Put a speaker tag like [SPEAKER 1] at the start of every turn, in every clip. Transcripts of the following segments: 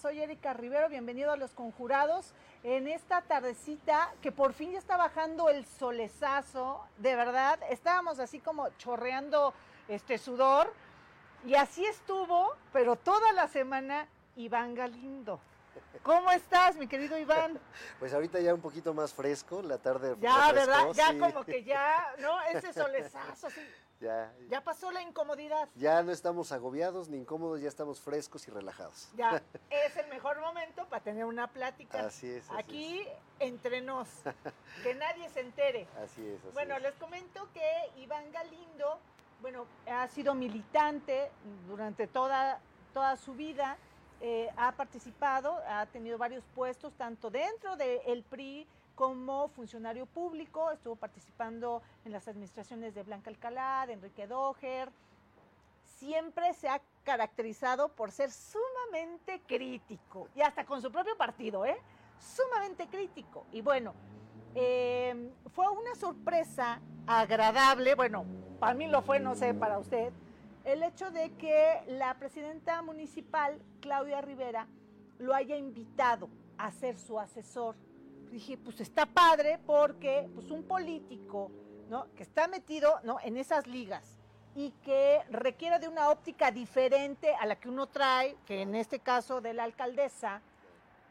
[SPEAKER 1] soy Erika Rivero, bienvenido a Los Conjurados. En esta tardecita que por fin ya está bajando el solezazo, de verdad, estábamos así como chorreando este sudor y así estuvo, pero toda la semana Iván Galindo. ¿Cómo estás, mi querido Iván?
[SPEAKER 2] Pues ahorita ya un poquito más fresco, la tarde.
[SPEAKER 1] Ya, ¿verdad? Ya como que ya, ¿no? Ese solezazo, sí.
[SPEAKER 2] Ya,
[SPEAKER 1] ya pasó la incomodidad.
[SPEAKER 2] Ya no estamos agobiados ni incómodos, ya estamos frescos y relajados.
[SPEAKER 1] Ya, es el mejor momento para tener una plática.
[SPEAKER 2] Así es.
[SPEAKER 1] Aquí entre nos, que nadie se entere.
[SPEAKER 2] Así es. Así
[SPEAKER 1] bueno, les comento que Iván Galindo, bueno, ha sido militante durante toda, toda su vida, eh, ha participado, ha tenido varios puestos, tanto dentro del PRI, como funcionario público, estuvo participando en las administraciones de Blanca Alcalá, de Enrique Doher. Siempre se ha caracterizado por ser sumamente crítico, y hasta con su propio partido, ¿eh? Sumamente crítico. Y bueno, em, fue una sorpresa agradable, bueno, para mí lo fue, no sé, para usted, el hecho de que la presidenta municipal, Claudia Rivera, lo haya invitado a ser su asesor dije, pues está padre porque pues un político, ¿no? Que está metido, ¿no? En esas ligas y que requiere de una óptica diferente a la que uno trae, que en este caso de la alcaldesa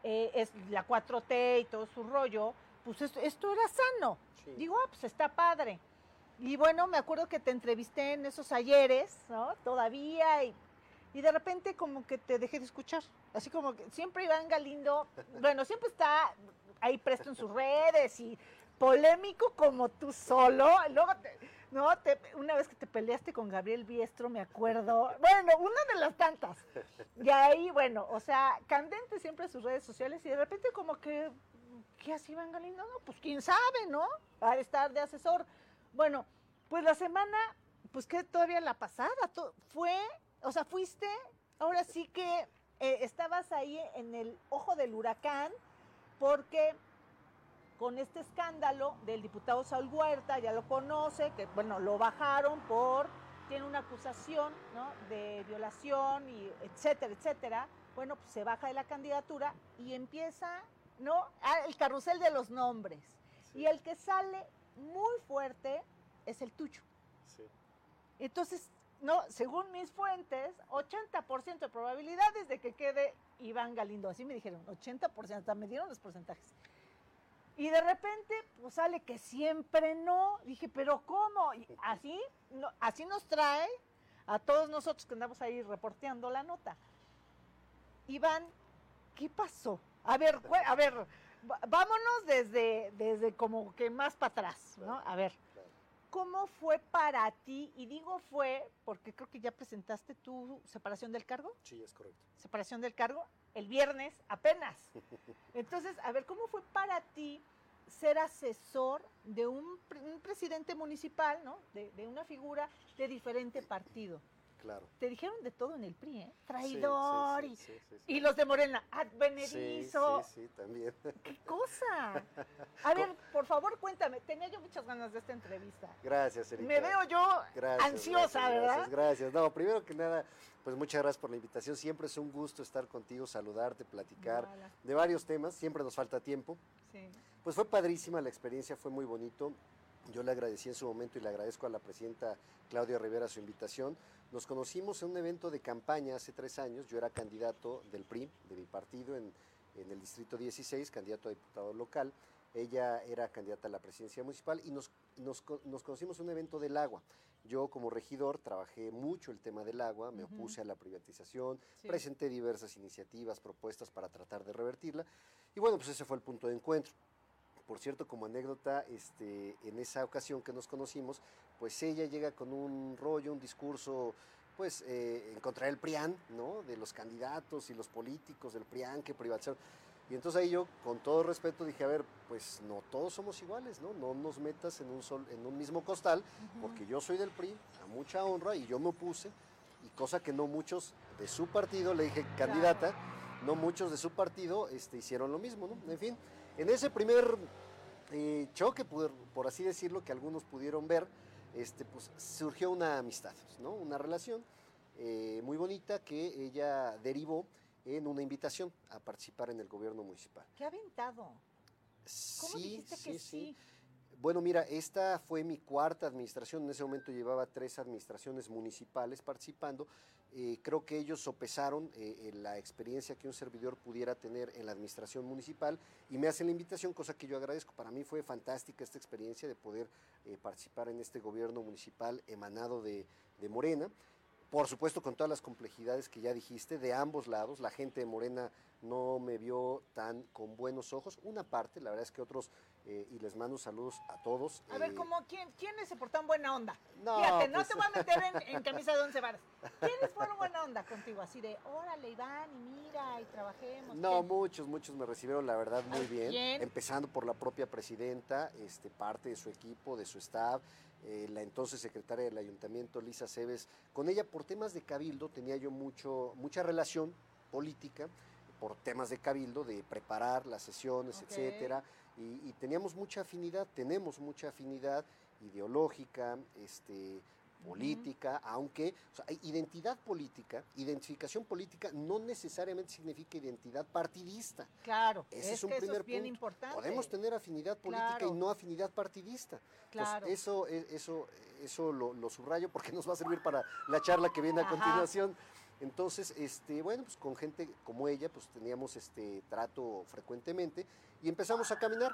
[SPEAKER 1] eh, es la 4T y todo su rollo, pues esto, era sano. Digo, ah, pues está padre. Y bueno, me acuerdo que te entrevisté en esos ayeres, ¿no? Todavía y, y de repente como que te dejé de escuchar. Así como que siempre Iván Galindo, bueno, siempre está ahí presto en sus redes y polémico como tú solo. Luego, no, una vez que te peleaste con Gabriel Biestro, me acuerdo. Bueno, una de las tantas. Y ahí, bueno, o sea, candente siempre sus redes sociales y de repente como que, ¿qué así Iván Galindo? No, pues quién sabe, ¿no? Va a estar de asesor. Bueno, pues la semana, pues que todavía la pasada, fue, o sea, fuiste, ahora sí que eh, estabas ahí en el ojo del huracán porque con este escándalo del diputado Saúl Huerta, ya lo conoce, que bueno, lo bajaron por, tiene una acusación de violación y etcétera, etcétera. Bueno, pues se baja de la candidatura y empieza, ¿no? Ah, el carrusel de los nombres. Y el que sale muy fuerte es el tuyo. Sí. Entonces, no, según mis fuentes, 80% de probabilidades de que quede Iván Galindo. Así me dijeron, 80%, me dieron los porcentajes. Y de repente, pues sale que siempre no. Dije, pero ¿cómo? Y así, así nos trae a todos nosotros que andamos ahí reporteando la nota. Iván, ¿qué pasó? A ver, a ver, vámonos desde, desde como que más para atrás, ¿no? A ver. ¿Cómo fue para ti? Y digo fue porque creo que ya presentaste tu separación del cargo.
[SPEAKER 2] Sí, es correcto.
[SPEAKER 1] Separación del cargo el viernes apenas. Entonces, a ver, ¿cómo fue para ti ser asesor de un, presidente municipal, ¿no? De, de, una figura de diferente partido?
[SPEAKER 2] Claro.
[SPEAKER 1] Te dijeron de todo en el PRI, ¿eh? Traidor y, los de Morena, advenedizo.
[SPEAKER 2] Sí, sí, también.
[SPEAKER 1] ¿Qué cosa? A ver, por favor, cuéntame. Tenía yo muchas ganas de esta entrevista.
[SPEAKER 2] Gracias, Erika.
[SPEAKER 1] Me veo yo ansiosa, ¿verdad?
[SPEAKER 2] Gracias, gracias. No, primero que nada, pues muchas gracias por la invitación. Siempre es un gusto estar contigo, saludarte, platicar de varios temas. Siempre nos falta tiempo. Sí. Pues fue padrísima la experiencia, fue muy bonito. Yo le agradecí en su momento y le agradezco a la presidenta Claudia Rivera su invitación. Nos conocimos en un evento de campaña hace tres años. Yo era candidato del PRI, de mi partido, en, el Distrito 16, candidato a diputado local. Ella era candidata a la presidencia municipal y nos, nos, conocimos en un evento del agua. Yo como regidor trabajé mucho el tema del agua, me opuse a la privatización, presenté diversas iniciativas, propuestas para tratar de revertirla. Y bueno, pues ese fue el punto de encuentro. Por cierto, como anécdota, este, en esa ocasión que nos conocimos, pues ella llega con un rollo, un discurso, pues eh, en contra del PRIAN, ¿no? De los candidatos y los políticos del PRIAN que privatizaron. Y entonces ahí yo, con todo respeto, dije, a ver, pues no todos somos iguales, ¿no? No nos metas en un, sol, en un mismo costal, porque yo soy del PRI, a mucha honra, y yo me opuse, y cosa que no muchos de su partido, le dije, candidata, no muchos de su partido este, hicieron lo mismo, ¿no? En fin, en ese primer eh, choque, por, por, así decirlo, que algunos pudieron ver, este, pues surgió una amistad, ¿no? Una relación eh, muy bonita que ella derivó en una invitación a participar en el gobierno municipal.
[SPEAKER 1] ¿Qué ha aventado? ¿Cómo
[SPEAKER 2] sí,
[SPEAKER 1] dijiste
[SPEAKER 2] sí,
[SPEAKER 1] que
[SPEAKER 2] sí.
[SPEAKER 1] sí?
[SPEAKER 2] Bueno, mira, esta fue mi cuarta administración. En ese momento llevaba tres administraciones municipales participando. Eh, creo que ellos sopesaron eh, la experiencia que un servidor pudiera tener en la administración municipal y me hacen la invitación, cosa que yo agradezco. Para mí fue fantástica esta experiencia de poder eh, participar en este gobierno municipal emanado de, de Morena. Por supuesto, con todas las complejidades que ya dijiste, de ambos lados. La gente de Morena no me vio tan con buenos ojos. Una parte, la verdad es que otros, eh, y les mando saludos a todos.
[SPEAKER 1] A ver,
[SPEAKER 2] eh,
[SPEAKER 1] ¿cómo, quién, ¿quiénes se portaron buena onda?
[SPEAKER 2] No,
[SPEAKER 1] Fíjate, no
[SPEAKER 2] pues-
[SPEAKER 1] te voy a meter en, en camisa de once varas. ¿Quiénes fueron buena onda contigo? Así de, órale, Iván, y mira, y trabajemos.
[SPEAKER 2] No,
[SPEAKER 1] ¿quién?
[SPEAKER 2] muchos, muchos me recibieron, la verdad, muy bien.
[SPEAKER 1] ¿quién?
[SPEAKER 2] Empezando por la propia presidenta, este, parte de su equipo, de su staff, eh, la entonces secretaria del ayuntamiento, Lisa Cebes. Con ella, por temas de cabildo, tenía yo mucho, mucha relación política, por temas de cabildo, de preparar las sesiones, etcétera. Y, y teníamos mucha afinidad, tenemos mucha afinidad ideológica, este, política, aunque o sea, hay identidad política, identificación política no necesariamente significa identidad partidista.
[SPEAKER 1] Claro,
[SPEAKER 2] Ese
[SPEAKER 1] es,
[SPEAKER 2] es un
[SPEAKER 1] que eso
[SPEAKER 2] primer
[SPEAKER 1] es bien
[SPEAKER 2] punto.
[SPEAKER 1] importante.
[SPEAKER 2] Podemos tener afinidad política
[SPEAKER 1] Claro.
[SPEAKER 2] y no afinidad partidista. Entonces,
[SPEAKER 1] Claro.
[SPEAKER 2] eso, eso, eso lo, lo subrayo porque nos va a servir para la charla que viene a
[SPEAKER 1] Ajá.
[SPEAKER 2] continuación. Entonces, este, bueno, pues con gente como ella, pues teníamos este trato frecuentemente y empezamos a caminar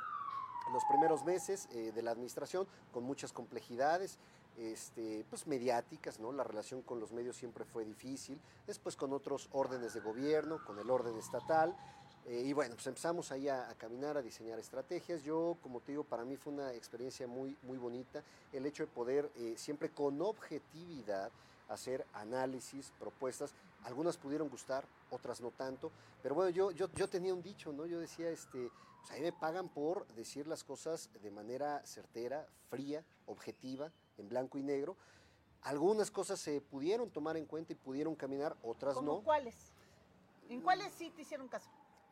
[SPEAKER 2] los primeros meses eh, de la administración con muchas complejidades. Este, pues mediáticas, ¿no? La relación con los medios siempre fue difícil, después con otros órdenes de gobierno, con el orden estatal, eh, y bueno, pues empezamos ahí a, caminar, a diseñar estrategias. Yo, como te digo, para mí fue una experiencia muy, muy bonita el hecho de poder eh, siempre con objetividad hacer análisis, propuestas. Algunas pudieron gustar, otras no tanto. Pero bueno, yo, yo, yo tenía un dicho, ¿no? Yo decía, este, pues ahí me pagan por decir las cosas de manera certera, fría, objetiva, en blanco y negro. Algunas cosas se pudieron tomar en cuenta y pudieron caminar, otras
[SPEAKER 1] ¿Cómo
[SPEAKER 2] no.
[SPEAKER 1] cuáles? ¿En cuáles sí te hicieron caso?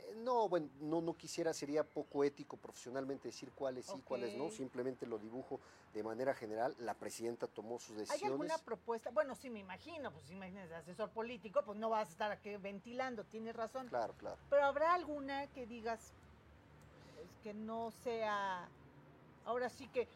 [SPEAKER 2] Eh, No, bueno, no, no quisiera, sería poco ético profesionalmente decir cuáles sí, cuáles no, simplemente lo dibujo de manera general. La presidenta tomó sus
[SPEAKER 1] ¿Hay
[SPEAKER 2] decisiones.
[SPEAKER 1] alguna propuesta? Bueno, sí, me imagino, pues imagínese, asesor político, pues no vas a estar aquí ventilando, tienes razón.
[SPEAKER 2] Claro, claro.
[SPEAKER 1] Pero habrá alguna que digas pues, que no sea, ahora sí que,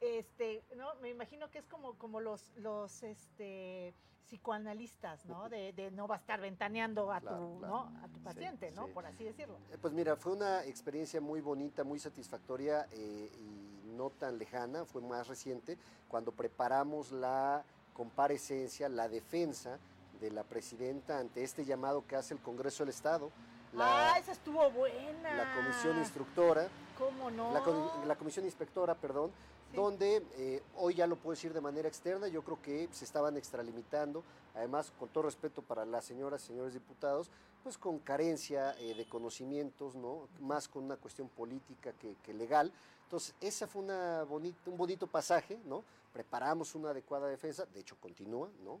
[SPEAKER 1] este, ¿no? Me imagino que es como, como los, los, este, psicoanalistas, ¿no? De, de no va a estar ventaneando a
[SPEAKER 2] Claro,
[SPEAKER 1] tu,
[SPEAKER 2] claro.
[SPEAKER 1] ¿no? A tu
[SPEAKER 2] Sí,
[SPEAKER 1] paciente, ¿no?
[SPEAKER 2] sí.
[SPEAKER 1] Por así decirlo.
[SPEAKER 2] Eh, Pues mira, fue una experiencia muy bonita, muy satisfactoria eh, y no tan lejana, fue más reciente, cuando preparamos la comparecencia, la defensa de la presidenta ante este llamado que hace el Congreso del Estado, la,
[SPEAKER 1] ah, esa estuvo buena.
[SPEAKER 2] la comisión instructora,
[SPEAKER 1] ¿Cómo no?
[SPEAKER 2] la, co- la comisión inspectora, perdón. Donde eh, hoy ya lo puedo decir de manera externa, yo creo que se estaban extralimitando, además con todo respeto para las señoras y señores diputados, pues con carencia eh, de conocimientos, ¿no? más con una cuestión política que, que legal. Entonces, esa fue una bonita, un bonito pasaje, ¿no? Preparamos una adecuada defensa, de hecho continúa, ¿no?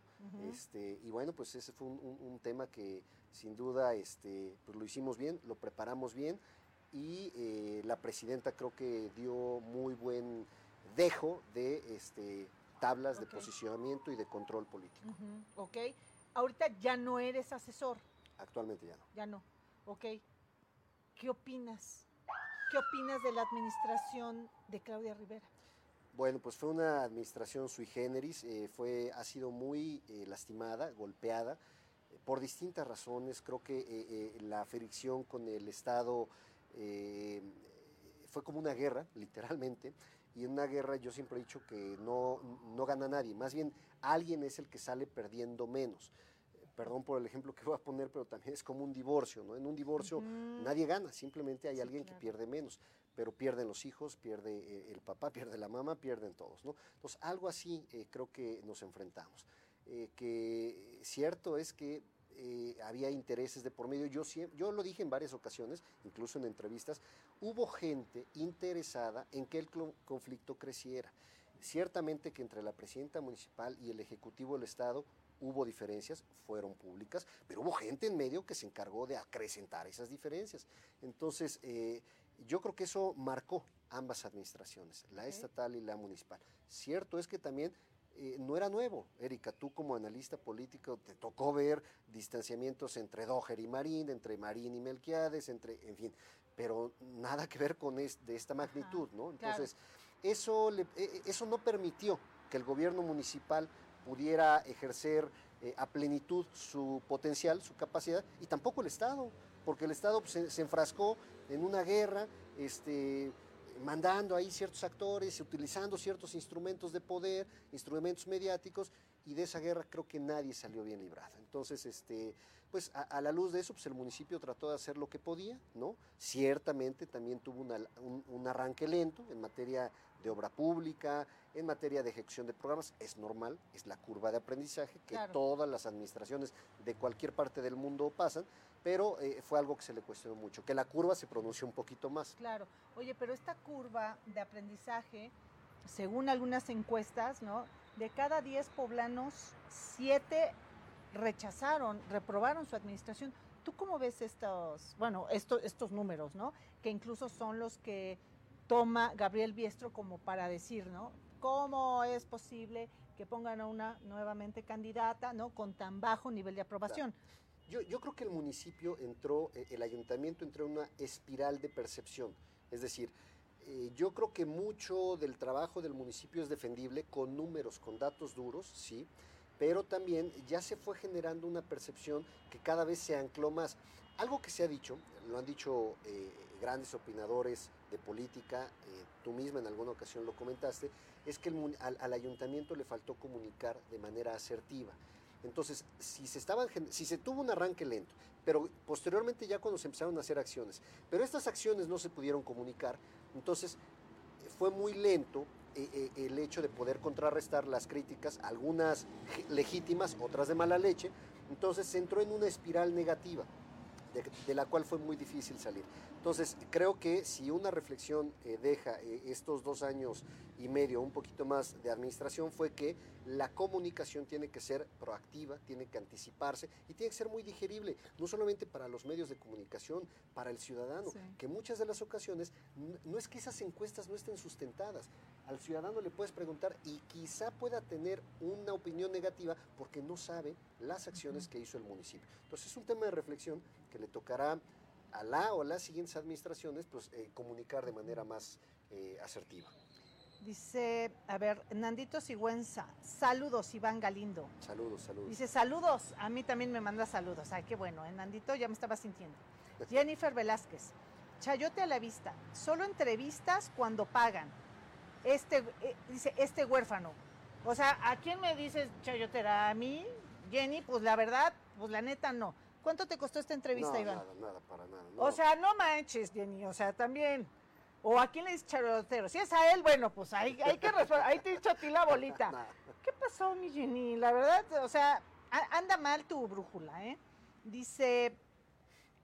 [SPEAKER 2] Este, y bueno, pues ese fue un, un- un tema que sin duda este, pues lo hicimos bien, lo preparamos bien y eh, la presidenta creo que dio muy buen dejo de este, tablas de posicionamiento y de control político.
[SPEAKER 1] Ujú, Ok. Ahorita ya no eres asesor,
[SPEAKER 2] Actualmente ya no.
[SPEAKER 1] ya no. Ok. ¿Qué opinas? ¿Qué opinas de la administración de Claudia Rivera?
[SPEAKER 2] Bueno, pues fue una administración sui generis, eh, fue, ha sido muy eh, lastimada, golpeada, eh, por distintas razones. Creo que eh, la fricción con el Estado fue como una guerra, literalmente, y en una guerra yo siempre he dicho que no, no gana nadie, más bien alguien es el que sale perdiendo menos. Perdón por el ejemplo que voy a poner, pero también es como un divorcio, ¿no? En un divorcio nadie gana, simplemente hay
[SPEAKER 1] Sí,
[SPEAKER 2] alguien
[SPEAKER 1] claro.
[SPEAKER 2] que pierde menos pero pierden los hijos, pierde eh, el papá, pierde la mamá, pierden todos, ¿no? Entonces, algo así eh, creo que nos enfrentamos. Eh, que cierto es que eh, había intereses de por medio, yo, yo lo dije en varias ocasiones, incluso en entrevistas, hubo gente interesada en que el conflicto creciera. Ciertamente que entre la presidenta municipal y el ejecutivo del Estado hubo diferencias, fueron públicas, pero hubo gente en medio que se encargó de acrecentar esas diferencias. Entonces, eh, yo creo que eso marcó ambas administraciones, la
[SPEAKER 1] Ok.
[SPEAKER 2] estatal y la municipal. Cierto es que también eh, no era nuevo. Erika, tú como analista político te tocó ver distanciamientos entre Doher y Marín, entre Marín y Melquiades, entre, en fin, pero nada que ver con de esta magnitud, ¿no? Entonces, eso, e, e, eso no permitió que el gobierno municipal pudiera ejercer eh, a plenitud su potencial, su capacidad, y tampoco el Estado, porque el Estado pues, se, se enfrascó en una guerra, este, mandando ahí ciertos actores, utilizando ciertos instrumentos de poder, instrumentos mediáticos, y de esa guerra creo que nadie salió bien librado. Entonces, este, pues a, la luz de eso, pues el municipio trató de hacer lo que podía, ¿no? Ciertamente también tuvo un, arranque lento en materia de obra pública, en materia de ejecución de programas, es normal, es la curva de aprendizaje que todas las administraciones de cualquier parte del mundo pasan, pero eh, fue algo que se le cuestionó mucho, que la curva se pronunció un poquito más.
[SPEAKER 1] Claro, oye, pero esta curva de aprendizaje, según algunas encuestas, ¿no? De cada 10 poblanos, 7 rechazaron, reprobaron su administración. ¿Tú cómo ves estos, bueno, estos, estos números, ¿no? Que incluso son los que toma Gabriel Biestro como para decir, ¿no? ¿Cómo es posible que pongan a una nuevamente candidata, ¿no? Con tan bajo nivel de aprobación.
[SPEAKER 2] Yo, creo que el municipio entró, eh, el ayuntamiento entró en una espiral de percepción. Es decir, eh, yo creo que mucho del trabajo del municipio es defendible con números, con datos duros, sí, pero también ya se fue generando una percepción que cada vez se ancló más. Algo que se ha dicho, lo han dicho eh, grandes opinadores de política, tú misma en alguna ocasión lo comentaste, es que al ayuntamiento le faltó comunicar de manera asertiva. Entonces, si se, estaban, si se tuvo un arranque lento, pero posteriormente ya cuando se empezaron a hacer acciones, pero estas acciones no se pudieron comunicar, entonces fue muy lento eh, eh, el hecho de poder contrarrestar las críticas, algunas legítimas, otras de mala leche, entonces se entró en una espiral negativa de, la cual fue muy difícil salir. Entonces, creo que si una reflexión eh, deja eh, estos dos años y medio, un poquito más de administración, fue que la comunicación tiene que ser proactiva, tiene que anticiparse y tiene que ser muy digerible, no solamente para los medios de comunicación, para el ciudadano, que muchas de las ocasiones no es que esas encuestas no estén sustentadas, al ciudadano le puedes preguntar y quizá pueda tener una opinión negativa porque no sabe las acciones que hizo el municipio. Entonces es un tema de reflexión que le tocará a la o a las siguientes administraciones pues, eh, comunicar de manera más eh, asertiva.
[SPEAKER 1] Dice, a ver, Nandito Sigüenza, saludos Iván Galindo.
[SPEAKER 2] Saludos, saludos.
[SPEAKER 1] Dice, saludos, a mí también me manda saludos. Ay, qué bueno, ¿eh? Nandito ya me estaba sintiendo. Jennifer Velázquez, Chayote a la vista, solo entrevistas cuando pagan este, eh, dice, este huérfano. O sea, ¿a quién me dices chayotera? ¿A mí, Jenny? Pues la verdad, pues la neta no. ¿Cuánto te costó esta entrevista, Iván?
[SPEAKER 2] Nada, nada, para nada.
[SPEAKER 1] O sea, no manches, Jenny, o sea, también. ¿O a quién le dices chayotero? Si es a él, bueno, pues hay, hay que. Ahí te he dicho a ti la bolita. ¿Qué pasó, mi Jenny? La verdad, o sea, anda mal tu brújula, ¿eh? Dice,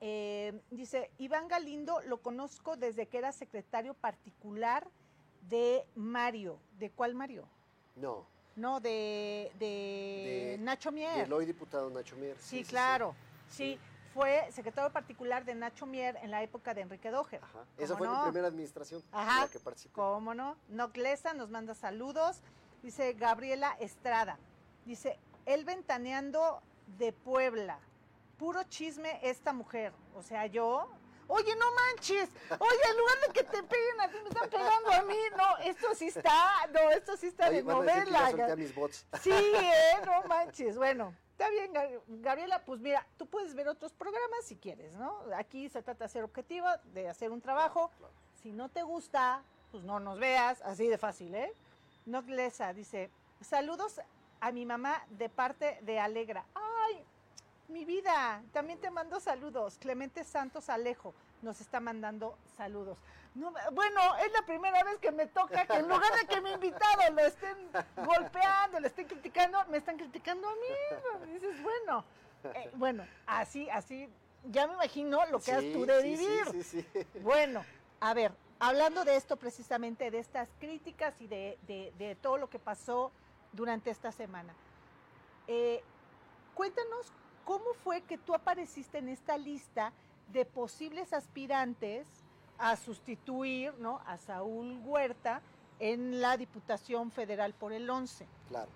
[SPEAKER 1] eh, dice, Iván Galindo lo conozco desde que era secretario particular de Mario. ¿De cuál Mario?
[SPEAKER 2] No.
[SPEAKER 1] No, de, Nacho Mier.
[SPEAKER 2] Del hoy diputado Nacho Mier.
[SPEAKER 1] Sí, claro. Sí. Fue secretario particular de Nacho Mier en la época de Enrique Dojer.
[SPEAKER 2] Ajá. Esa fue mi primera administración
[SPEAKER 1] Ajá. en la que participé. ¿Cómo no? Noclesa nos manda saludos. Dice Gabriela Estrada. Dice, él ventaneando de Puebla. Puro chisme esta mujer. O sea, yo Oye, no manches. Oye, en lugar de que te peguen a ti, me están pegando a mí. No, esto sí está, no, esto sí está de novela.
[SPEAKER 2] mis bots.
[SPEAKER 1] Sí, eh, no manches. Bueno, está bien, Gabriela, pues mira, tú puedes ver otros programas si quieres, ¿no? Aquí se trata de ser objetiva, de hacer un trabajo. Si no te gusta, pues no nos veas, así de fácil, ¿eh? Noglesa dice, saludos a mi mamá de parte de Alegra. Ay, mi vida, también te mando saludos. Clemente Santos Alejo nos está mandando saludos. bueno, es la primera vez que me toca que en lugar de que mi invitado lo estén golpeando, lo estén criticando, me están criticando a mí. dices, bueno, eh, bueno, así, así, ya me imagino lo que has tú de vivir. Sí, bueno, a ver, hablando de esto precisamente, de estas críticas y de, de, todo lo que pasó durante esta semana. Eh, cuéntanos ¿Cómo fue que tú apareciste en esta lista de posibles aspirantes a sustituir ¿no? a Saúl Huerta en la Diputación Federal por el 11?
[SPEAKER 2] Claro.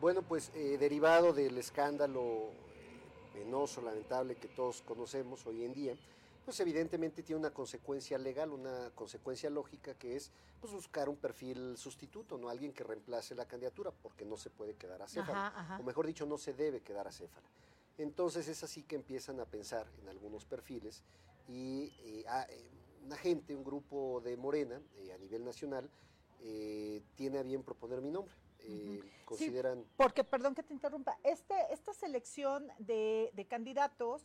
[SPEAKER 2] Bueno, pues eh, derivado del escándalo penoso, lamentable que todos conocemos hoy en día, pues evidentemente tiene una consecuencia legal, una consecuencia lógica que es pues, buscar un perfil sustituto, no alguien que reemplace la candidatura, porque no se puede quedar a Céfala, o mejor dicho, no se debe quedar a Céfala. Entonces es así que empiezan a pensar en algunos perfiles y eh, eh, una gente, un grupo de Morena eh, a nivel nacional, tiene a bien proponer mi nombre. consideran...
[SPEAKER 1] porque, perdón que te interrumpa, este, esta selección de, de candidatos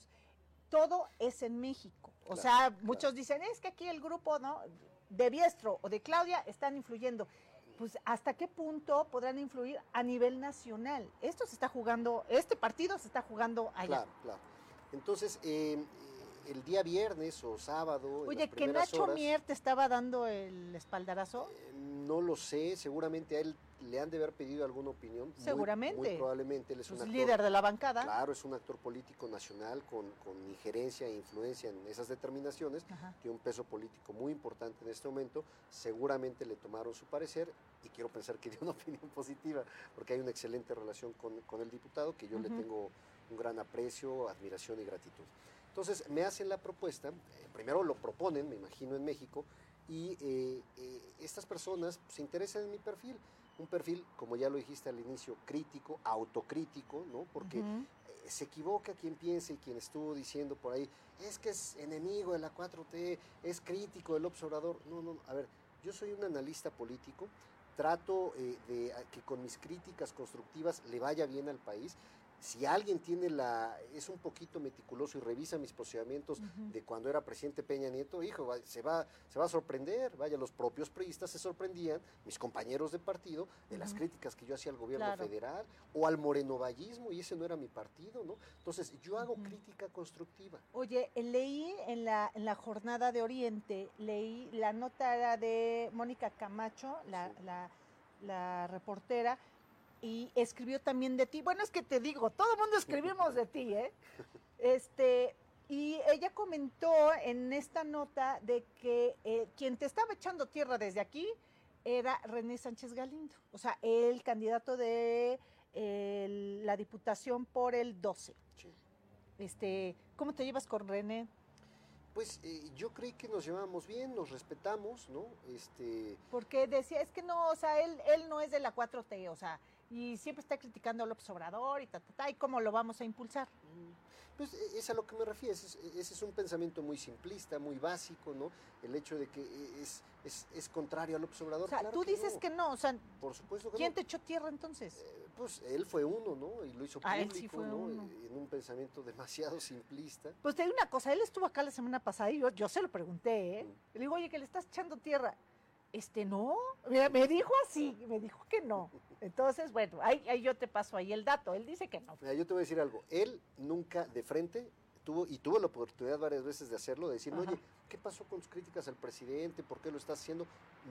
[SPEAKER 1] todo es en México. O sea, muchos dicen, es que aquí el grupo ¿no? de Biestro o de Claudia están influyendo. Pues hasta qué punto podrán influir a nivel nacional. Esto se está jugando, este partido se está jugando allá.
[SPEAKER 2] Claro, claro. Entonces, eh, el día viernes o sábado.
[SPEAKER 1] Oye, que Nacho Mier te estaba dando el espaldarazo.
[SPEAKER 2] Eh, no lo sé, seguramente a él le han de haber pedido alguna opinión.
[SPEAKER 1] Seguramente.
[SPEAKER 2] Muy, probablemente él es
[SPEAKER 1] un líder de la bancada.
[SPEAKER 2] Claro, es un actor político nacional con, injerencia e influencia en esas determinaciones, tiene un peso político muy importante en este momento. Seguramente le tomaron su parecer y quiero pensar que dio una opinión positiva, porque hay una excelente relación con, el diputado, que yo le tengo un gran aprecio, admiración y gratitud. Entonces me hacen la propuesta, eh, primero lo proponen, me imagino en México, y eh, eh, estas personas se interesan en mi perfil un perfil, como ya lo dijiste al inicio, crítico, autocrítico, ¿no? Porque eh, se equivoca quien piensa y quien estuvo diciendo por ahí, es que es enemigo de la 4T, es crítico del observador. No, no, a ver, yo soy un analista político, trato eh, de que con mis críticas constructivas le vaya bien al país si alguien tiene la, es un poquito meticuloso y revisa mis posicionamientos de cuando era presidente Peña Nieto, hijo, se va, se va a sorprender, vaya, los propios priistas se sorprendían, mis compañeros de partido, de las críticas que yo hacía al gobierno federal o al morenovallismo, y ese no era mi partido, ¿no? Entonces, yo hago crítica constructiva.
[SPEAKER 1] Oye, leí en la, en la jornada de Oriente, leí la nota de Mónica Camacho, la, la, la reportera, y escribió también de ti. Bueno, es que te digo, todo el mundo escribimos de ti, ¿eh? Este, y ella comentó en esta nota de que eh, quien te estaba echando tierra desde aquí era René Sánchez Galindo, o sea, el candidato de la diputación por el 12. Este, ¿Cómo te llevas con René?
[SPEAKER 2] Pues eh, yo creí que nos llevábamos bien, nos respetamos, ¿no? Este...
[SPEAKER 1] Porque decía, es que no, o sea, él, él no es de la 4T, o sea, y siempre está criticando a López Obrador y ta, ta, ta, y cómo lo vamos a impulsar.
[SPEAKER 2] Pues e, es a lo que me refiero, ese es, un pensamiento muy simplista, muy básico, ¿no? El hecho de que es, es, contrario a López Obrador.
[SPEAKER 1] O sea, tú dices que no, o sea,
[SPEAKER 2] por supuesto
[SPEAKER 1] ¿quién te echó tierra entonces?
[SPEAKER 2] Eh, pues él fue uno, ¿no? Y lo hizo ah, público, ¿no? En un pensamiento demasiado simplista.
[SPEAKER 1] Pues te digo una cosa, él estuvo acá la semana pasada y yo, yo se lo pregunté, ¿eh? Le digo, oye, que le estás echando tierra. Este, no, me dijo así, me dijo que no. Entonces, bueno, ahí, yo te paso ahí el dato, él dice que no.
[SPEAKER 2] Mira, yo te voy a decir algo, él nunca de frente tuvo, y tuvo la oportunidad varias veces de hacerlo, de decir, oye, ¿qué pasó con tus críticas al presidente? ¿Por qué lo estás haciendo?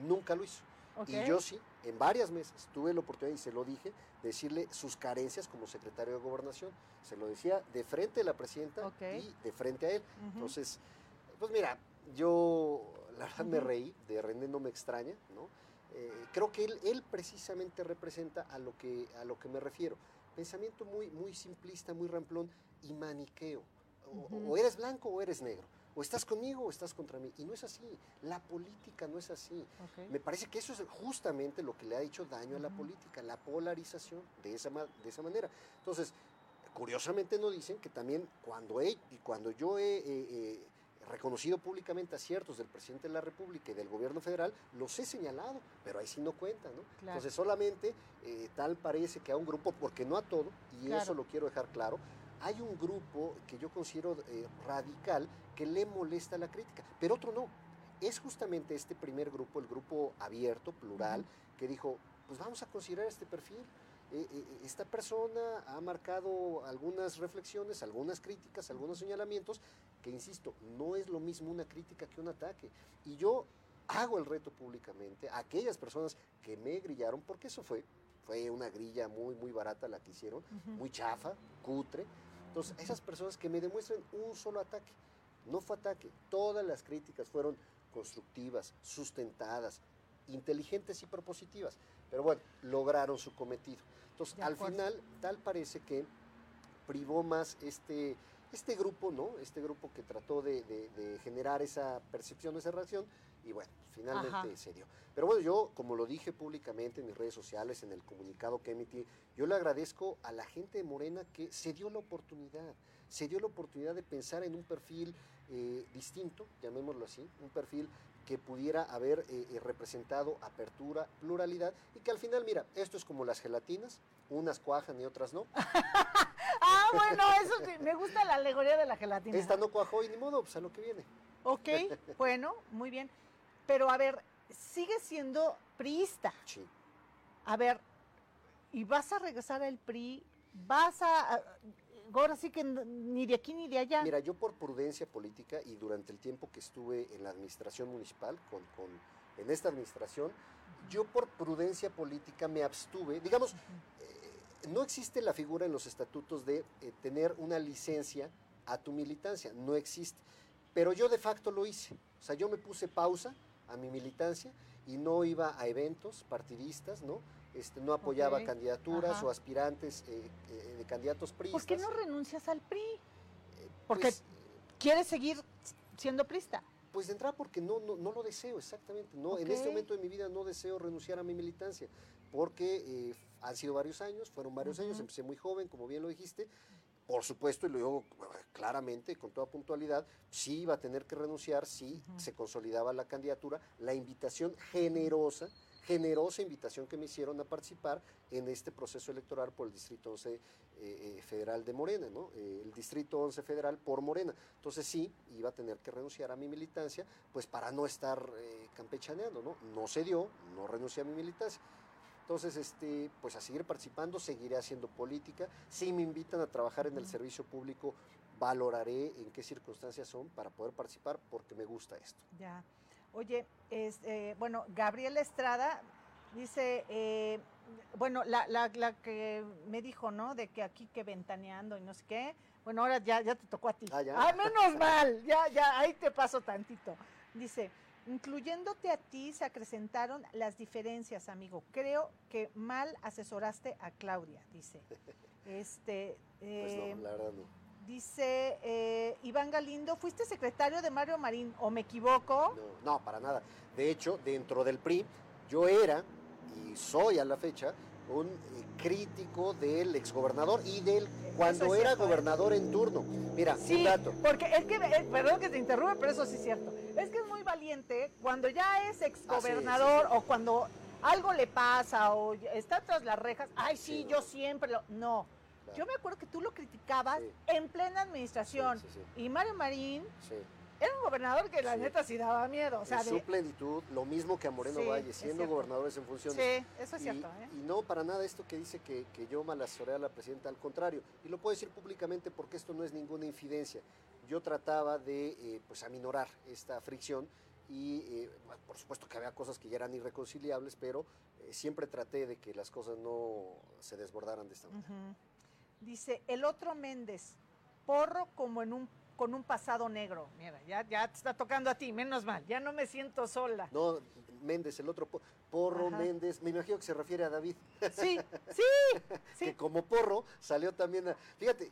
[SPEAKER 2] Nunca lo hizo. Y yo sí, en varias mesas tuve la oportunidad, y se lo dije, de decirle sus carencias como secretario de gobernación. Se lo decía de frente a la presidenta y de frente a él. Entonces, pues mira, yo la verdad me reí, de René no me extraña, ¿no? Eh, creo que él, él precisamente representa a lo, que, a lo que me refiero. Pensamiento muy, muy simplista, muy ramplón y maniqueo. O, eres blanco o eres negro. O estás conmigo o estás contra mí. Y no es así. La política no es así. Me parece que eso es justamente lo que le ha hecho daño a la política, la polarización de esa, de esa manera. Entonces, curiosamente nos dicen que también cuando, he, cuando yo he... Eh, reconocido públicamente aciertos del presidente de la República y del gobierno federal, los he señalado, pero ahí sí no cuentan, ¿no? Entonces solamente eh, tal parece que a un grupo, porque no a todo, y eso lo quiero dejar claro, hay un grupo que yo considero eh, radical que le molesta la crítica, pero otro no. Es justamente este primer grupo, el grupo abierto, plural, que dijo, pues vamos a considerar este perfil, eh, esta persona ha marcado algunas reflexiones, algunas críticas, algunos señalamientos, que insisto, no es lo mismo una crítica que un ataque. Y yo hago el reto públicamente a aquellas personas que me grillaron, porque eso fue, fue una grilla muy, muy barata la que hicieron, muy chafa, cutre. Entonces, esas personas que me demuestren un solo ataque, no fue ataque, todas las críticas fueron constructivas, sustentadas, inteligentes y propositivas. Pero bueno, lograron su cometido. Entonces, al final, tal parece que privó más este, este grupo, ¿no? Este grupo que trató de, generar esa percepción, esa reacción, y bueno, finalmente se dio. Pero bueno, yo, como lo dije públicamente en mis redes sociales, en el comunicado que emití, yo le agradezco a la gente de Morena que se dio la oportunidad, se dio la oportunidad de pensar en un perfil eh, distinto, llamémoslo así, un perfil que pudiera haber eh, eh, representado apertura, pluralidad, y que al final, mira, esto es como las gelatinas, unas cuajan y otras no.
[SPEAKER 1] bueno, eso me gusta la alegoría de la gelatina.
[SPEAKER 2] Esta no cuajó y ni modo, pues a lo que viene.
[SPEAKER 1] Ok, bueno, muy bien. Pero a ver, sigue siendo priista.
[SPEAKER 2] Sí.
[SPEAKER 1] A ver, ¿y vas a regresar al PRI? ¿Vas a, ahora sí que ni de aquí ni de allá.
[SPEAKER 2] Mira, yo por prudencia política y durante el tiempo que estuve en la administración municipal, con, en esta administración, yo por prudencia política me abstuve. Digamos, no existe la figura en los estatutos de eh, tener una licencia a tu militancia, no existe. Pero yo de facto lo hice. O sea, yo me puse pausa a mi militancia y no iba a eventos partidistas, ¿no? Este, no apoyaba candidaturas o aspirantes eh, eh, de candidatos PRI.
[SPEAKER 1] ¿Por qué no renuncias al PRI? Eh, porque pues, quieres seguir siendo prista.
[SPEAKER 2] Pues de entrada porque no, no, lo deseo, exactamente. No, En este momento de mi vida no deseo renunciar a mi militancia, porque han sido varios años, fueron varios años, empecé muy joven, como bien lo dijiste, por supuesto, y lo digo claramente, con toda puntualidad, sí iba a tener que renunciar si se consolidaba la candidatura, la invitación generosa generosa invitación que me hicieron a participar en este proceso electoral por el Distrito 11 eh, eh, Federal de Morena, ¿no? Eh, el Distrito 11 Federal por Morena. Entonces sí, iba a tener que renunciar a mi militancia, pues para no estar campechaneando, ¿no? No se dio, no renuncié a mi militancia. Entonces, este, pues a seguir participando, seguiré haciendo política. Si me invitan a trabajar en el servicio público, valoraré en qué circunstancias son para poder participar porque me gusta esto.
[SPEAKER 1] Ya. Oye, es, eh, bueno, Gabriela Estrada dice, eh, bueno, la, la, la, que me dijo, ¿no? De que aquí que ventaneando y no sé qué. Bueno, ahora ya, ya te tocó a ti.
[SPEAKER 2] Ah, ya.
[SPEAKER 1] Ah, menos mal, ya, ya, ahí te paso tantito. Dice, incluyéndote a ti se acrecentaron las diferencias, amigo. Creo que mal asesoraste a Claudia, dice. Este,
[SPEAKER 2] pues no, eh, la verdad no.
[SPEAKER 1] Dice eh, Iván Galindo, ¿fuiste secretario de Mario Marín o me equivoco?
[SPEAKER 2] No, no, para nada. De hecho, dentro del PRI, yo era y soy a la fecha un eh, crítico del exgobernador y del cuando era gobernador en turno. Mira,
[SPEAKER 1] sí, un dato. Porque es que, perdón que te interrumpa, pero eso sí es cierto. Es que valiente cuando ya es exgobernador o cuando algo le pasa o está tras las rejas. Ay, sí, yo siempre lo. No yo me acuerdo que tú lo criticabas en plena administración. y Mario Marín era un gobernador que la neta sí daba miedo. O sea,
[SPEAKER 2] su plenitud, lo mismo que a Moreno Valle, siendo gobernadores en funciones.
[SPEAKER 1] Sí, eso es cierto. ¿eh?
[SPEAKER 2] Y no para nada esto que dice que, que yo malasoré a la presidenta, al contrario. Y lo puedo decir públicamente porque esto no es ninguna infidencia. Yo trataba de eh, pues aminorar esta fricción y eh, por supuesto que había cosas que ya eran irreconciliables, pero siempre traté de que las cosas no se desbordaran de esta manera.
[SPEAKER 1] Dice, el otro Méndez, porro como en un con un pasado negro. Mira, ya, ya te está tocando a ti, menos mal, ya no me siento sola.
[SPEAKER 2] No, Méndez, el otro porro Méndez, me imagino que se refiere a David.
[SPEAKER 1] Sí, sí,
[SPEAKER 2] sí. que como porro salió también a, fíjate,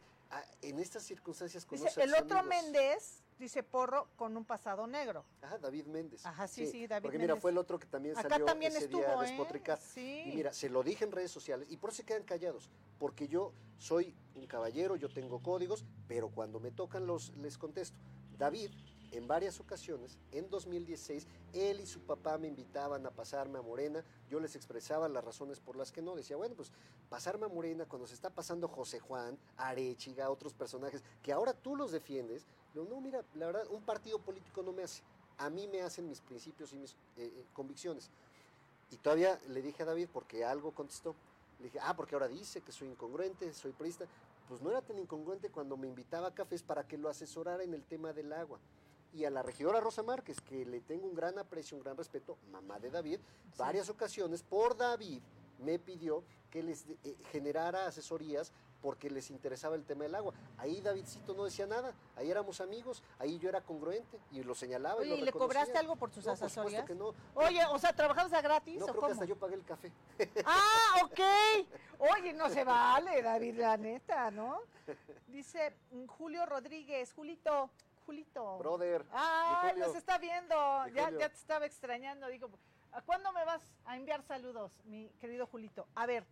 [SPEAKER 2] en estas circunstancias
[SPEAKER 1] Dice, el otro Méndez dice Porro con un pasado negro.
[SPEAKER 2] Ajá, David Méndez.
[SPEAKER 1] Ajá, sí, sí, David
[SPEAKER 2] Porque mira, fue el otro que también Acá salió también ese estuvo, día ¿eh? despotricar.
[SPEAKER 1] Sí.
[SPEAKER 2] Y mira, se lo dije en redes sociales y por eso se quedan callados, porque yo soy un caballero, yo tengo códigos, pero cuando me tocan los les contesto. David en varias ocasiones, en 2016, él y su papá me invitaban a pasarme a Morena, yo les expresaba las razones por las que no, decía, bueno, pues pasarme a Morena cuando se está pasando José Juan, Arechiga, otros personajes, que ahora tú los defiendes, no, no, mira, la verdad, un partido político no me hace, a mí me hacen mis principios y mis eh, eh, convicciones. Y todavía le dije a David, porque algo contestó, le dije, ah, porque ahora dice que soy incongruente, soy prista. Pues no era tan incongruente cuando me invitaba a cafés para que lo asesorara en el tema del agua y a la regidora Rosa Márquez, que le tengo un gran aprecio, un gran respeto, mamá de David, varias ocasiones por David me pidió que les eh, generara asesorías porque les interesaba el tema del agua. Ahí Davidcito no decía nada, ahí éramos amigos, ahí yo era congruente y lo señalaba.
[SPEAKER 1] Oye,
[SPEAKER 2] y,
[SPEAKER 1] le cobraste algo por sus
[SPEAKER 2] no,
[SPEAKER 1] asesorías?
[SPEAKER 2] que no.
[SPEAKER 1] Oye, o sea, ¿trabajabas a gratis
[SPEAKER 2] no,
[SPEAKER 1] o
[SPEAKER 2] creo
[SPEAKER 1] cómo?
[SPEAKER 2] que hasta yo pagué el café.
[SPEAKER 1] Ah, ok. Oye, no se vale, David, la neta, ¿no? Dice mm, Julio Rodríguez, Julito, Julito.
[SPEAKER 2] Brother.
[SPEAKER 1] Ay, nos está viendo. Ya, ya te estaba extrañando. Digo, ¿a cuándo me vas a enviar saludos, mi querido Julito? A ver.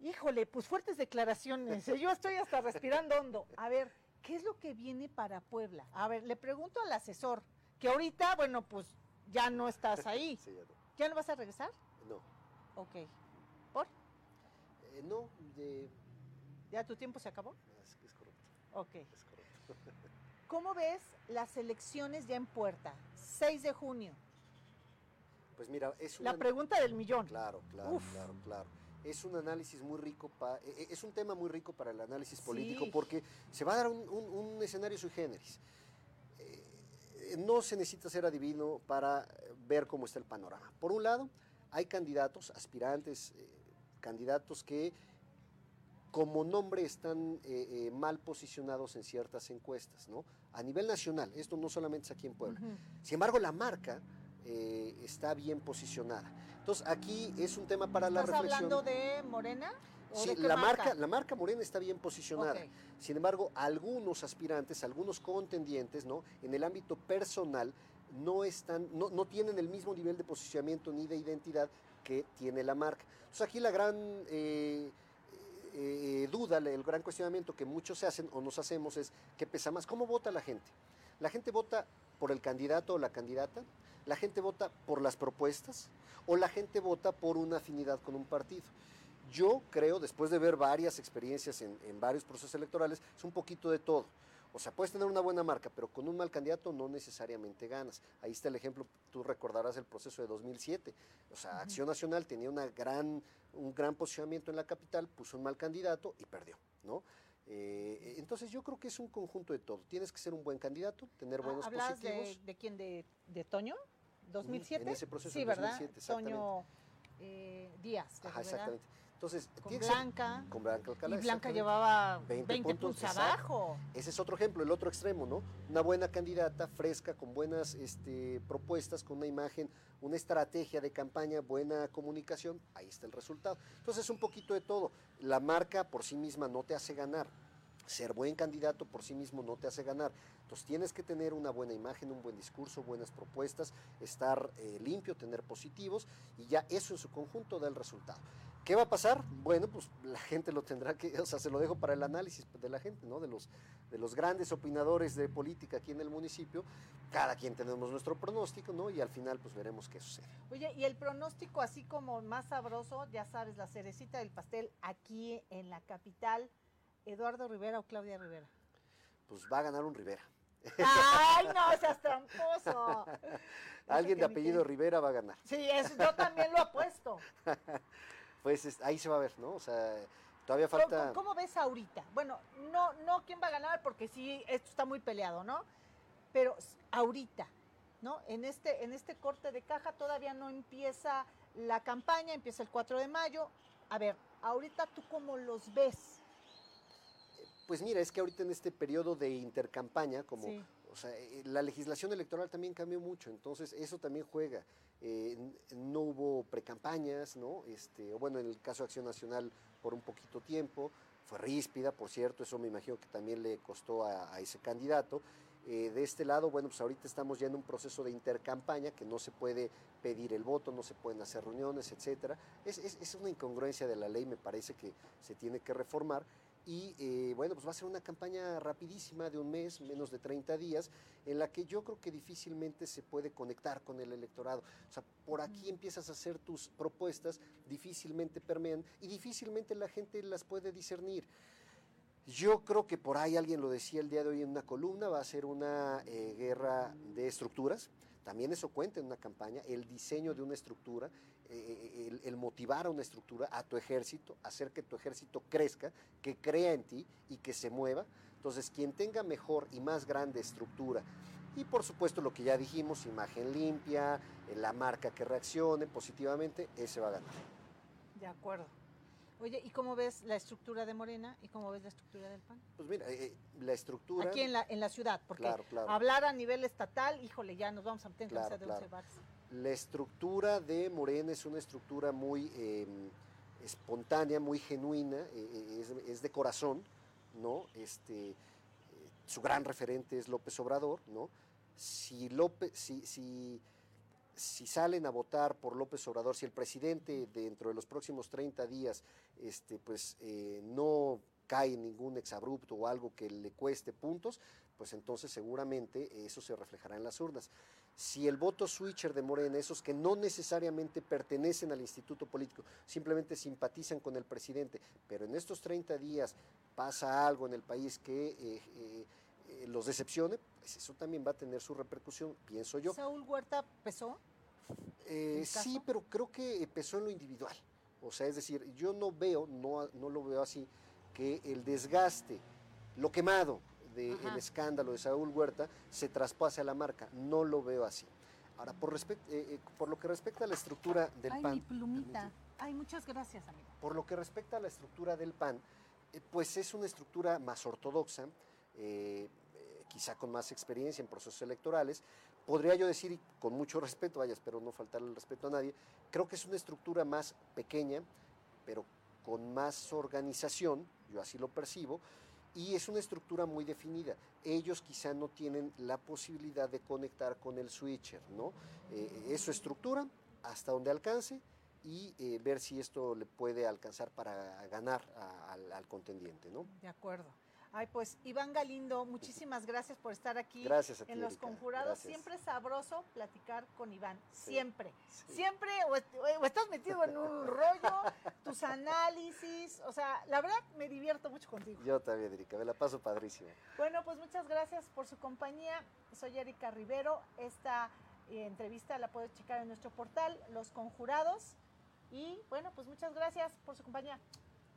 [SPEAKER 1] Híjole, pues fuertes declaraciones. ¿eh? Yo estoy hasta respirando hondo. A ver, ¿qué es lo que viene para Puebla? A ver, le pregunto al asesor, que ahorita, bueno, pues ya no estás ahí.
[SPEAKER 2] Sí, ya no.
[SPEAKER 1] ¿Ya no vas a regresar?
[SPEAKER 2] No.
[SPEAKER 1] Ok. ¿Por?
[SPEAKER 2] Eh, no, de-
[SPEAKER 1] ¿Ya tu tiempo se acabó?
[SPEAKER 2] es, es correcto.
[SPEAKER 1] Ok.
[SPEAKER 2] Es correcto.
[SPEAKER 1] ¿Cómo ves las elecciones ya en puerta? 6 de junio.
[SPEAKER 2] Pues mira, es
[SPEAKER 1] La
[SPEAKER 2] una-
[SPEAKER 1] pregunta del millón.
[SPEAKER 2] Claro, claro,
[SPEAKER 1] Uf.
[SPEAKER 2] claro, claro. Es un análisis muy rico, pa- e- e- es un tema muy rico para el análisis político
[SPEAKER 1] Sí.
[SPEAKER 2] porque se va a dar un, un- un escenario sui generis. Eh, no se necesita ser adivino para ver cómo está el panorama. Por un lado, hay candidatos, aspirantes, eh, candidatos que como nombre están eh, eh, mal posicionados en ciertas encuestas, ¿no? A nivel nacional, esto no solamente es aquí en Puebla. Sin embargo, la marca eh, está bien posicionada. Entonces, aquí es un tema para la
[SPEAKER 1] ¿Estás
[SPEAKER 2] reflexión.
[SPEAKER 1] hablando de Morena? ¿O
[SPEAKER 2] Sí,
[SPEAKER 1] de qué
[SPEAKER 2] la marca? la marca Morena está bien posicionada. Sin embargo, algunos aspirantes, algunos contendientes, ¿no? En el ámbito personal no están, no, no tienen el mismo nivel de posicionamiento ni de identidad que tiene la marca. Entonces aquí la gran eh, duda, el gran cuestionamiento que muchos se hacen o nos hacemos es ¿qué pesa más? ¿Cómo vota la gente? La gente vota por el candidato o la candidata, la gente vota por las propuestas o la gente vota por una afinidad con un partido. Yo creo, después de ver varias experiencias en, en varios procesos electorales, es un poquito de todo. O sea, puedes tener una buena marca, pero con un mal candidato no necesariamente ganas. Ahí está el ejemplo, tú recordarás el proceso de 2007. O sea, Acción Nacional tenía una gran, un gran posicionamiento en la capital, puso un mal candidato y perdió, ¿no? Eh, entonces yo creo que es un conjunto de todo. Tienes que ser un buen candidato, tener
[SPEAKER 1] Ah,
[SPEAKER 2] buenos
[SPEAKER 1] ¿Hablas de,
[SPEAKER 2] positivos.
[SPEAKER 1] de quién? ¿De, de Toño? ¿2007?
[SPEAKER 2] En ese proceso
[SPEAKER 1] sí,
[SPEAKER 2] en
[SPEAKER 1] ¿verdad?
[SPEAKER 2] 2007, exactamente.
[SPEAKER 1] Toño eh, Díaz. de
[SPEAKER 2] Ajá, exactamente. Entonces,
[SPEAKER 1] Con Blanca.
[SPEAKER 2] con Blanca Alcalá.
[SPEAKER 1] y Blanca llevaba
[SPEAKER 2] 20
[SPEAKER 1] 20,
[SPEAKER 2] puntos,
[SPEAKER 1] abajo.
[SPEAKER 2] Ese es otro ejemplo, el otro extremo, ¿no? Una buena candidata, fresca, con buenas este, propuestas, con una imagen, una estrategia de campaña, buena comunicación, ahí está el resultado. Entonces, un poquito de todo. La marca por sí misma no te hace ganar. Ser buen candidato por sí mismo no te hace ganar. Entonces tienes que tener una buena imagen, un buen discurso, buenas propuestas, estar eh, limpio, tener positivos y ya eso en su conjunto da el resultado. ¿Qué va a pasar? Bueno, pues la gente lo tendrá que, o sea, se lo dejo para el análisis de la gente, ¿no? De los, de los grandes opinadores de política aquí en el municipio. Cada quien tenemos nuestro pronóstico, ¿no? Y al final, pues veremos qué sucede.
[SPEAKER 1] Oye, y el pronóstico así como más sabroso, ya sabes, la cerecita del pastel aquí en la capital, Eduardo Rivera o Claudia Rivera.
[SPEAKER 2] Pues va a ganar un Rivera.
[SPEAKER 1] ¡Ay, no seas tramposo!
[SPEAKER 2] Alguien de apellido Rivera va a ganar.
[SPEAKER 1] Sí, eso yo también lo apuesto.
[SPEAKER 2] Pues es- ahí se va a ver, ¿no? O sea, todavía
[SPEAKER 1] ¿Cómo,
[SPEAKER 2] falta...
[SPEAKER 1] cómo ves ahorita? Bueno, no, no quién va a ganar porque sí, esto está muy peleado, ¿no? Pero ahorita, ¿no? En este, en este corte de caja todavía no empieza la campaña, empieza el 4 de mayo. A ver, ahorita tú cómo los ves.
[SPEAKER 2] Pues mira, es que ahorita en este periodo de intercampaña, como
[SPEAKER 1] Sí.
[SPEAKER 2] o sea, eh, la legislación electoral también cambió mucho, entonces eso también juega. Eh, no hubo precampañas, ¿no? Este, o bueno, en el caso de Acción Nacional por un poquito tiempo, fue ríspida, por cierto, eso me imagino que también le costó a, a ese candidato. Eh, de este lado, bueno, pues ahorita estamos ya en un proceso de intercampaña que no se puede pedir el voto, no se pueden hacer reuniones, etcétera. Es, es- es una incongruencia de la ley, me parece que se tiene que reformar. Y eh, bueno, pues va a ser una campaña rapidísima de un mes, menos de 30 días, en la que yo creo que difícilmente se puede conectar con el electorado. O sea, por aquí empiezas a hacer tus propuestas, difícilmente permean y difícilmente la gente las puede discernir. Yo creo que por ahí alguien lo decía el día de hoy en una columna, va a ser una eh, guerra de estructuras. También eso cuenta en una campaña, el diseño de una estructura, eh, el, el motivar a una estructura, a tu ejército, hacer que tu ejército crezca, que crea en ti y que se mueva. Entonces, quien tenga mejor y más grande estructura, y por supuesto lo que ya dijimos, imagen limpia, eh, la marca que reaccione positivamente, ese va a ganar.
[SPEAKER 1] De acuerdo. Oye, ¿y cómo ves la estructura de Morena y cómo ves la estructura del PAN?
[SPEAKER 2] Pues mira, eh, eh, la estructura...
[SPEAKER 1] Aquí en la, en la ciudad, porque hablar a nivel estatal, híjole, ya nos vamos a meter en de
[SPEAKER 2] La estructura de Morena es una estructura muy em, espontánea, muy genuina, eh, es, de corazón, ¿no? Este, su gran referente es López Obrador, ¿no? Si si, si salen a votar por López Obrador, si el presidente dentro de los próximos 30 días este, pues, eh, no cae ningún exabrupto o algo que le cueste puntos, pues entonces seguramente eso se reflejará en las urnas. Si el voto switcher de Morena, esos que no necesariamente pertenecen al instituto político, simplemente simpatizan con el presidente, pero en estos 30 días pasa algo en el país que eh, eh, los decepcione, pues eso también va a tener su repercusión, pienso yo.
[SPEAKER 1] ¿Saúl Huerta pesó?
[SPEAKER 2] Eh, sí, pero creo que pesó en lo individual. O sea, es decir, yo no veo, no, no lo veo así, que el desgaste, lo quemado del escándalo de Saúl Huerta se traspase a la marca. No lo veo así. Ahora, por, eh, eh, por lo que respecta a la estructura del
[SPEAKER 1] Ay,
[SPEAKER 2] PAN.
[SPEAKER 1] Mi plumita. Ay, muchas gracias, amigo.
[SPEAKER 2] Por lo que respecta a la estructura del PAN, pues es una estructura más ortodoxa quizá con más experiencia en procesos electorales. Podría yo decir, y con mucho respeto, vaya, espero no faltarle el respeto a nadie, creo que es una estructura más pequeña, pero con más organización, yo así lo percibo, y es una estructura muy definida. Ellos quizá no tienen la posibilidad de conectar con el switcher, ¿no? Eh, es su estructura hasta donde alcance y eh, ver si esto le puede alcanzar para ganar al, al contendiente, ¿no?
[SPEAKER 1] De acuerdo. Ay, pues Iván Galindo, muchísimas gracias por estar aquí en Los Conjurados. Siempre es sabroso platicar con Iván, siempre. Siempre, o, estás metido en un rollo, tus análisis, o sea, la verdad me divierto mucho contigo.
[SPEAKER 2] Yo también, Erika, me la paso padrísimo.
[SPEAKER 1] Bueno, pues muchas gracias por su compañía. Soy Erika Rivero. Esta eh, entrevista la puedes checar en nuestro portal, Los Conjurados. Y bueno, pues muchas gracias por su compañía.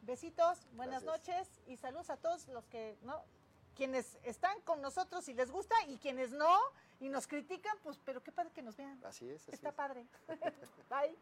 [SPEAKER 1] Besitos, buenas noches y saludos a todos los que, ¿no? Quienes están con nosotros y les gusta y quienes no y nos critican, pues, pero qué padre que nos vean.
[SPEAKER 2] Así es.
[SPEAKER 1] Está padre. Bye.